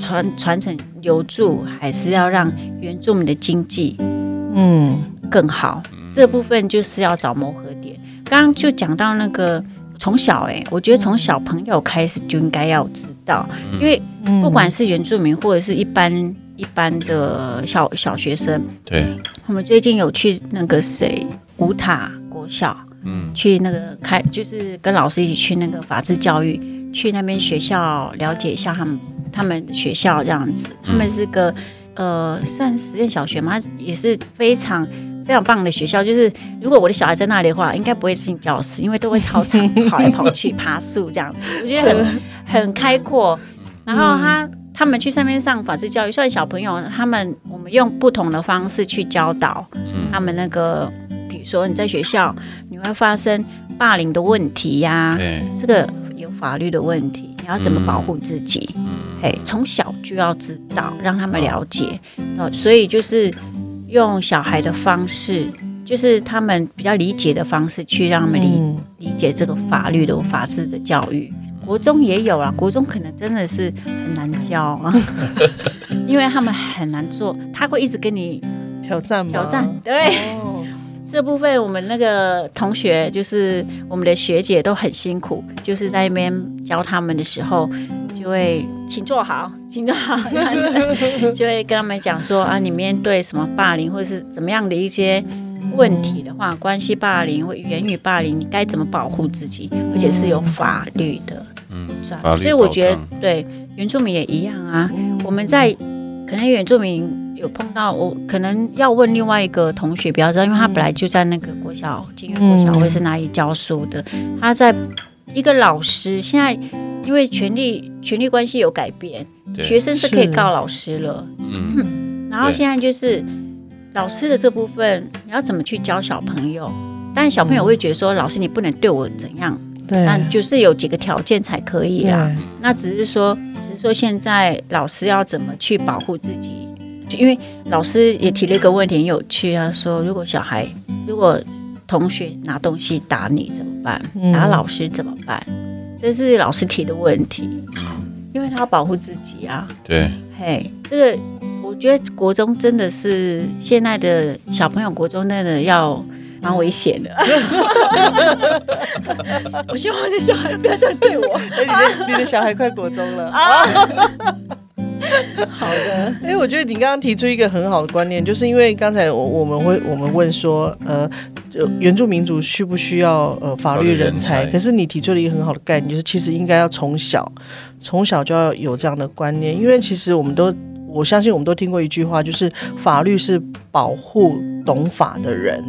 传传承留住，还是要让原住民的经济嗯。更好？这部分就是要找磨合点。刚刚就讲到那个从小、欸，我觉得从小朋友开始就应该要知道，因为嗯。不管是原住民或者是一般一般的小小学生，对，我们最近有去那个谁五塔国小，嗯。去那个开，就是跟老师一起去那个法制教育，去那边学校了解一下他们他们学校这样子。他们是个呃算实验小学嘛，也是非常非常棒的学校。就是如果我的小孩在那里的话，应该不会进教室，因为都会操场跑来跑去、爬树这样子。我觉得很 很开阔。然后他他们去上面上法制教育，虽然小朋友他们我们用不同的方式去教导他们那个，比如说你在学校你会发生霸凌的问题呀，对，这个有法律的问题，你要怎么保护自己？哎，从小就要知道，让他们了解。哦，所以就是用小孩的方式，就是他们比较理解的方式，去让他们理嗯理解这个法律的法治的教育。国中也有啊，国中可能真的是很难教啊，因为他们很难做，他会一直跟你挑战吗？挑战。对，哦这部分我们那个同学，就是我们的学姐都很辛苦，就是在那边教他们的时候，就会请坐好，请坐好，就会跟他们讲说啊，你面对什么霸凌或者是怎么样的一些问题的话，关系霸凌或言语霸凌，你该怎么保护自己，而且是有法律的。嗯，是啊法律所以我觉得对原住民也一样啊。我们在可能原住民有碰到，我可能要问另外一个同学比较知道，因为他本来就在那个国小、金源国小嗯或是哪里教书的。他在一个老师，现在因为权力权力关系有改变，学生是可以告老师了。嗯，然后现在就是老师的这部分，你要怎么去教小朋友？但小朋友会觉得说，老师你不能对我怎样，对，那就是有几个条件才可以啦。那只是说，只是说现在老师要怎么去保护自己？就因为老师也提了一个问题，很有趣啊，说如果小孩如果同学拿东西打你怎么办？嗯打老师怎么办？这是老师提的问题，因为他要保护自己啊。对，嘿，这个我觉得国中真的是现在的小朋友，国中真的要蛮危险的。我希望我的小孩不要这样对我。哎，你的你的小孩快国中了啊 好的，哎，我觉得你刚刚提出一个很好的观念，就是因为刚才我我们会我们问说，呃，就原住民族需不需要呃法律人才？法律人才可是你提出了一个很好的概念，就是其实应该要从小从小就要有这样的观念，因为其实我们都我相信我们都听过一句话，就是法律是保护懂法的人。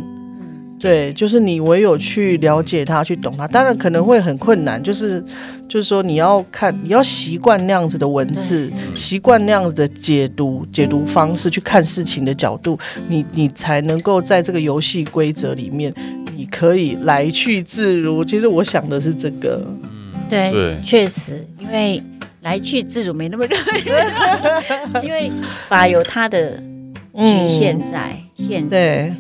对，就是你唯有去了解它，去懂它，当然可能会很困难，就是就是说你要看，你要习惯那样子的文字，习惯那样子的解读解读方式去看事情的角度，你你才能够在这个游戏规则里面，你可以来去自如。其实我想的是这个，对，对。确实，因为来去自如没那么容易，因为法有它的局限在、限制。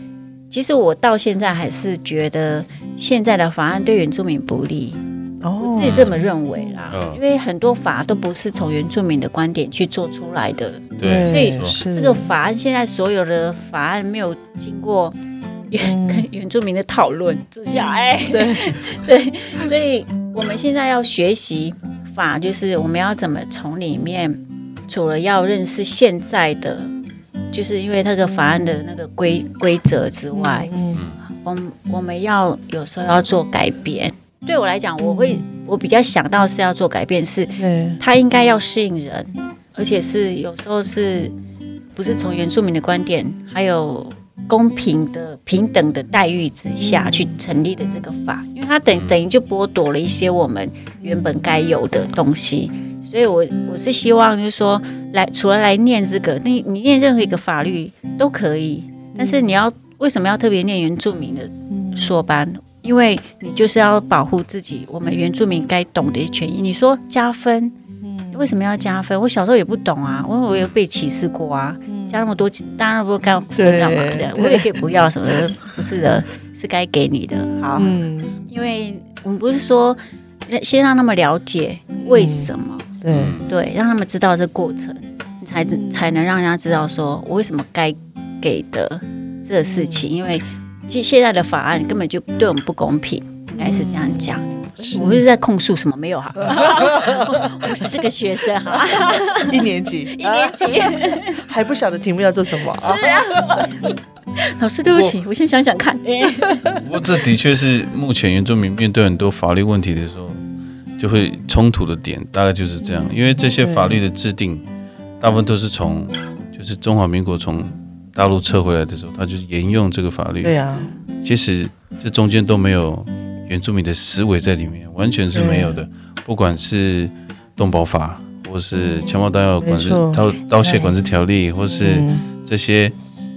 其实我到现在还是觉得现在的法案对原住民不利，我哦自己这么认为啦。嗯。因为很多法都不是从原住民的观点去做出来的，对，所以这个法案现在所有的法案没有经过原、原住民的讨论之下，哎，对。对，所以我们现在要学习法，就是我们要怎么从里面，除了要认识现在的，就是因为那个法案的那个规规则之外，嗯我们我们要有时候要做改变。对我来讲，我会我比较想到是要做改变，是对它应该要适应人，而且是有时候是不是从原住民的观点，还有公平的、平等的待遇之下去成立的这个法，因为它等等于就剥夺了一些我们原本该有的东西。所以我我是希望就是说，来除了来念这个，你你念任何一个法律都可以，但是你要为什么要特别念原住民的硕班？因为你就是要保护自己，我们原住民该懂的权益。你说加分，为什么要加分？我小时候也不懂啊，我我有被歧视过啊，加那么多，当然不干干嘛的，我也可以不要什么的，不是的，是该给你的。好，嗯因为我们不是说先让他们了解为什么，对对，让他们知道这过程，你才才能让人家知道说我为什么该给的这个事情，因为其实现在的法案根本就对我们不公平，应该是这样讲。我不是在控诉什么，没有哈，我是这个学生哈，一年级。一年级，还不晓得题目要做什么。啊？老师对不起，我先想想看。不过这的确是目前原住民面对很多法律问题的时候，就会冲突的点大概就是这样，因为这些法律的制定，大部分都是从就是中华民国从大陆撤回来的时候，他就沿用这个法律。对啊，其实这中间都没有原住民的思维在里面，完全是没有的。不管是动保法，或是枪炮弹药管制、刀刀械管制条例，或是这些。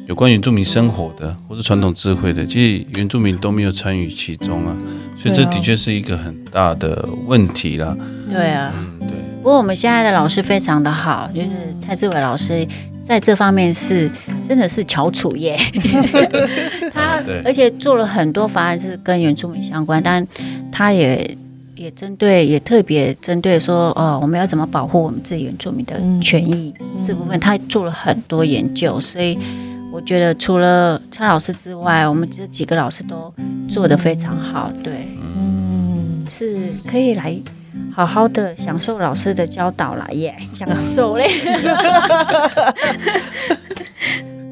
有关原住民生活的，或是传统智慧的，其实原住民都没有参与其中啊，所以这的确是一个很大的问题啦。对啊，嗯，对。不过我们现在的老师非常的好，就是蔡志伟老师在这方面是真的是翘楚耶。他而且做了很多法案是跟原住民相关，但他也也针对也特别针对说，哦，我们要怎么保护我们自己原住民的权益这部分，他做了很多研究，所以。我觉得除了蔡老师之外，我们这几个老师都做得非常好，对，嗯，是可以来好好的享受老师的教导了耶，享受嘞。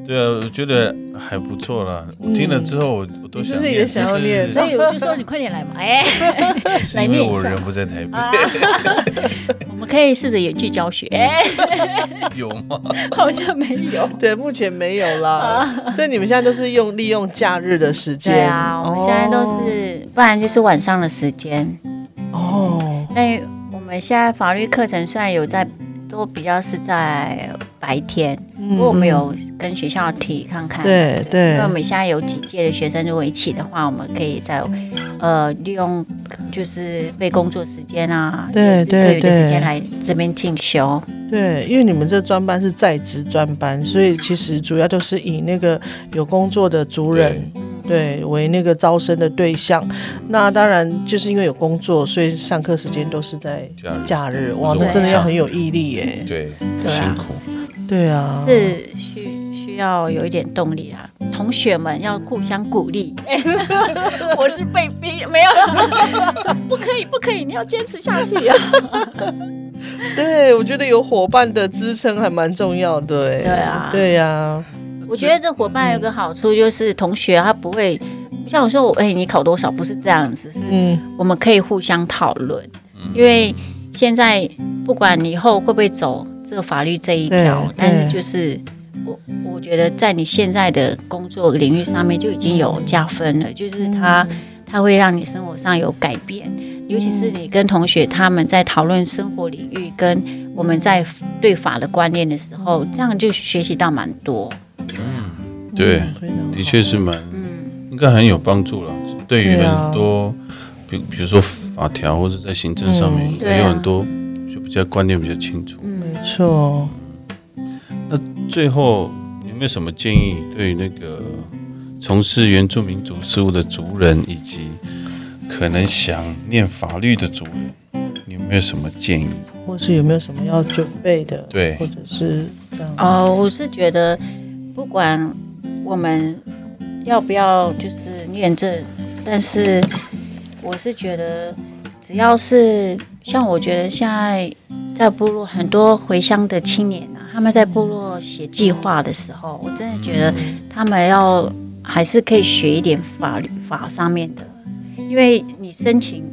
对啊，我觉得还不错啦。我听了之后，我我都想也想要念，所以我就说你快点来嘛，哎，来念因为我人不在台北。我们可以试着演剧教学。有吗？好像没有。对，目前没有啦。所以你们现在都是用利用假日的时间。对啊，我们现在都是，不然就是晚上的时间。哦。那我们现在法律课程虽然有在。都比较是在白天，不过我们有跟学校提看看，对对，因为我们现在有几届的学生，如果一起的话，我们可以在呃利用就是非工作时间啊，对对对，的时间来这边进修。对，因为你们这专班是在职专班，所以其实主要都是以那个有工作的族人。对，为那个招生的对象，那当然就是因为有工作，所以上课时间都是在假日。哇，那真的要很有毅力耶。对，辛苦。对啊，是需需要有一点动力啊。同学们要互相鼓励。我是被逼，没有 说不可以，不可以，你要坚持下去呀。对，我觉得有伙伴的支撑还蛮重要的。对啊，对呀。我觉得这伙伴有个好处，就是同学他不会像我说我，哎，你考多少？不是这样子，是我们可以互相讨论。因为现在不管你以后会不会走这个法律这一条，但是就是我我觉得在你现在的工作领域上面就已经有加分了，就是他他会让你生活上有改变，尤其是你跟同学他们在讨论生活领域跟我们在对法的观念的时候，这样就学习到蛮多。嗯，对，的确是蛮，应该很有帮助了。对于很多，比比如说法条或者在行政上面，也有很多就比较观念比较清楚。没错。那最后有没有什么建议，对于那个从事原住民族事务的族人，以及可能想念法律的族人，你有没有什么建议？或是有没有什么要准备的？对，或者是这样。哦，我是觉得。不管我们要不要就是念证，但是我是觉得，只要是像我觉得现在在部落很多回乡的青年啊，他们在部落写计划的时候，我真的觉得他们要还是可以学一点法律法上面的，因为你申请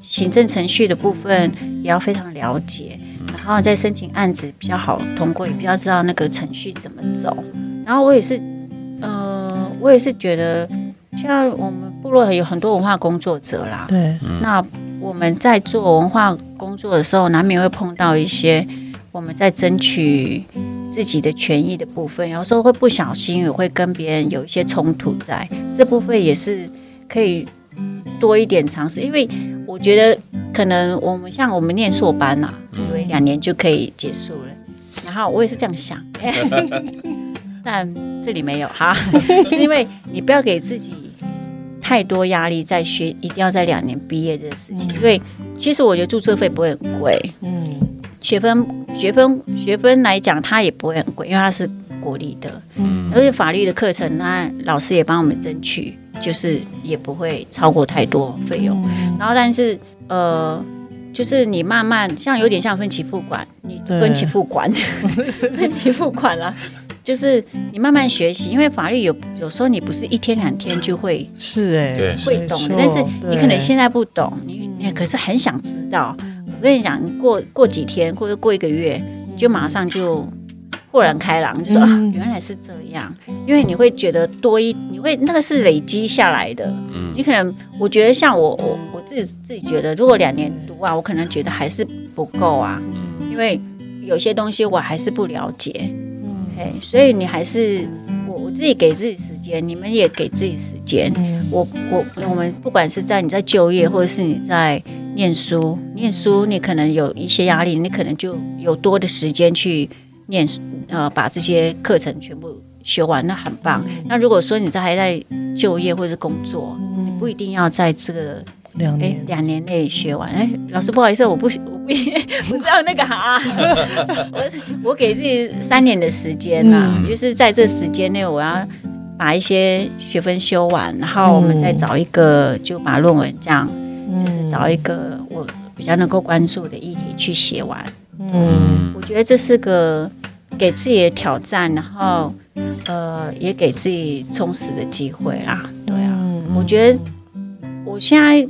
行政程序的部分也要非常了解，然后再申请案子比较好通过，也比较知道那个程序怎么走。然后我也是，呃，我也是觉得，像我们部落有很多文化工作者啦，对，那我们在做文化工作的时候，难免会碰到一些我们在争取自己的权益的部分，有时候会不小心也会跟别人有一些冲突，在这部分也是可以多一点尝试，因为我觉得可能我们像我们念硕班呐，以为两年就可以结束了，然后我也是这样想。但这里没有哈，是因为你不要给自己太多压力，在学一定要在两年毕业这个事情。因为其实我觉得注册费不会很贵，嗯，学分学分学分来讲，它也不会很贵，因为它是国立的，嗯，而且法律的课程，那老师也帮我们争取，就是也不会超过太多费用。然后，但是呃，就是你慢慢像有点像分期付款，你分期付款，分期付款了。就是你慢慢学习，因为法律有有时候你不是一天两天就会是哎会懂的，但是你可能现在不懂，你你可是很想知道，我跟你讲，过过几天或者过一个月，你就马上就豁然开朗，就说、啊，原来是这样。因为你会觉得多一，你会那个是累积下来的。嗯。你可能我觉得像我我我自己自己觉得，如果两年读啊，我可能觉得还是不够啊，因为有些东西我还是不了解。嗯哎，所以你还是我我自己给自己时间，你们也给自己时间。嗯我我我们不管是在你在就业，或者是你在念书，念书你可能有一些压力，你可能就有多的时间去念书，呃，把这些课程全部学完，那很棒。那如果说你在还在就业或者是工作，你不一定要在这个哎两年两年内学完。哎，老师不好意思，我不我不不是要那个啊，我 我给自己三年的时间呐、嗯就是在这时间内我要。把一些学分修完，然后我们再找一个，就把论文这样，就是找一个我比较能够关注的议题去写完。嗯我觉得这是个给自己的挑战，然后呃，也给自己充实的机会啦。对啊，嗯我觉得我现在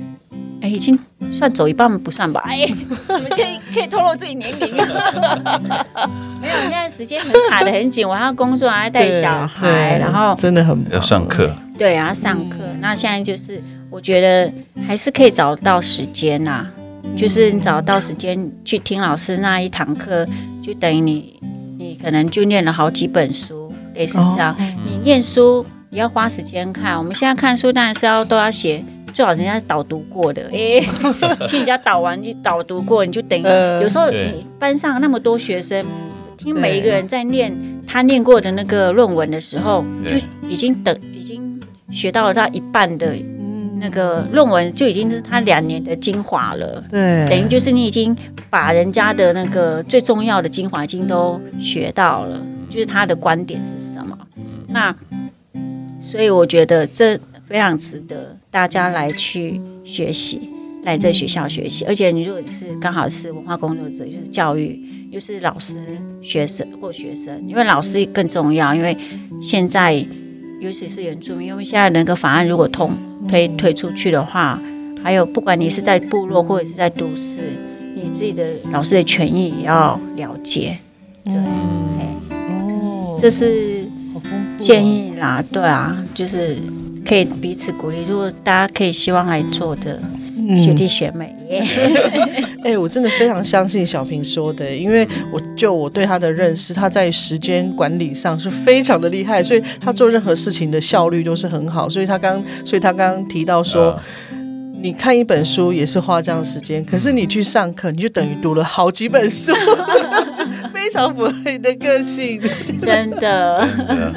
哎已经算走一半不算吧？哎，你们可以可以透露自己年龄。没有，现在时间很卡的很紧，我还要工作，还要带小孩，然后真的很要上课，对啊上课。那现在就是我觉得还是可以找到时间呐、就是你找到时间去听老师那一堂课，就等于你你可能就念了好几本书，类似这样。你念书也要花时间看，我们现在看书当然是要都要写。最好人家是导读过的，诶，听人家导完你导读过，你就等于呃。有时候你班上那么多学生，听每一个人在念他念过的那个论文的时候，就已经等已经学到了他一半的那个论文，就已经是他两年的精华了。对，等于就是你已经把人家的那个最重要的精华已经都学到了，就是他的观点是什么。那所以我觉得这非常值得大家来去学习，来这学校学习。而且你如果是刚好是文化工作者，就是教育，又是老师、学生或学生，因为老师更重要，因为现在尤其是原住民，因为现在那个法案如果通推推出去的话，还有不管你是在部落或者是在都市，你自己的老师的权益也要了解。对，哎哦，这是建议啦，对啊，就是可以彼此鼓励。如果大家可以希望来做的学弟学妹，耶、哎、我真的非常相信小平说的，因为我就我对他的认识，他在时间管理上是非常的厉害，所以他做任何事情的效率都是很好。所以他刚，所以他刚刚提到说，啊你看一本书也是花这样时间，可是你去上课，你就等于读了好几本书，非常符合你的个性。真的，对啊，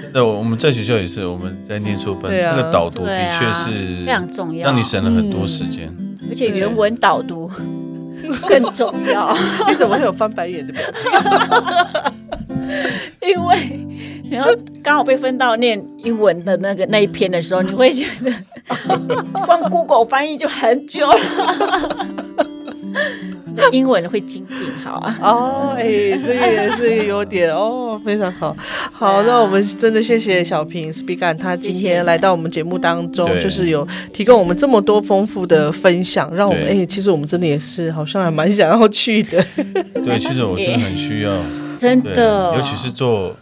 真的，我我们在学校也是，我们在念书班，对啊那个导读的确是非常重要，让你省了很多时间。而且原文导读 更重要，你怎么会有翻白眼的表情？因为然后刚好被分到念英文的那个那一篇的时候，你会觉得光 Google 翻译就很久了。英文会精进好啊，哦，哎、这个也是一个优点哦，非常好。好，啊。那我们真的谢谢小平 Speak 他今天来到我们节目当中，对。就是有提供我们这么多丰富的分享，让我们哎、对其实我们真的也是好像还蛮想要去的。对，其实我觉得很需要，真的，尤其是做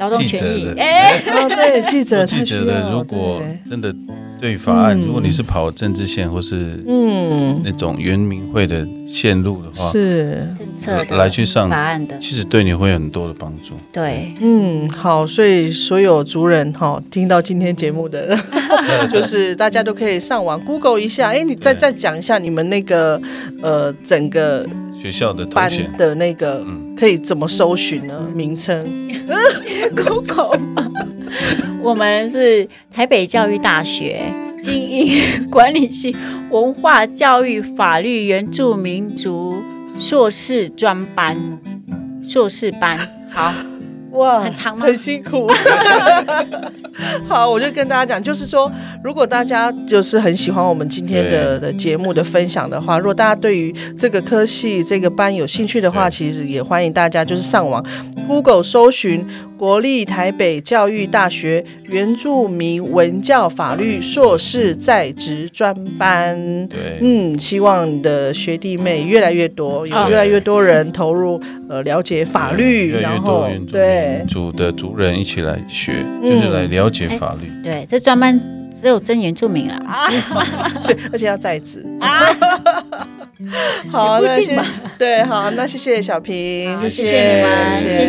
劳动权益。记者，的哎、哦，对，记者做记者的，如果真的对法案，嗯。如果你是跑政治线或是嗯。那种原民会的线路的话，是。政策的来去上法案的，其实对你会有很多的帮助。对，嗯，好，所以所有族人哈、听到今天节目的，就是大家都可以上网 Google 一下，哎，你再再讲一下你们那个呃整个学校的头班，的那个嗯。可以怎么搜寻呢？名称？Google，我们是台北教育大学经营管理系文化教育法律原住民族硕士专班，硕士班。好，哇，很长吗？很辛苦。好，我就跟大家讲，就是说，如果大家就是很喜欢我们今天的的节目的分享的话，如果大家对于这个科系这个班有兴趣的话，其实也欢迎大家就是上网 Google 搜寻国立台北教育大学原住民文教法律硕士在职专班。对，嗯，希望你的学弟妹越来越多，有哦越来越多人投入呃了解法律，越来越然后多原住对。民族的族人一起来学，嗯。就是来了解法律。对，这专班只有真原住民啦。对，而且要在职。啊，好，那谢也不一定吧对，好，那谢谢小平，谢谢。你们，谢谢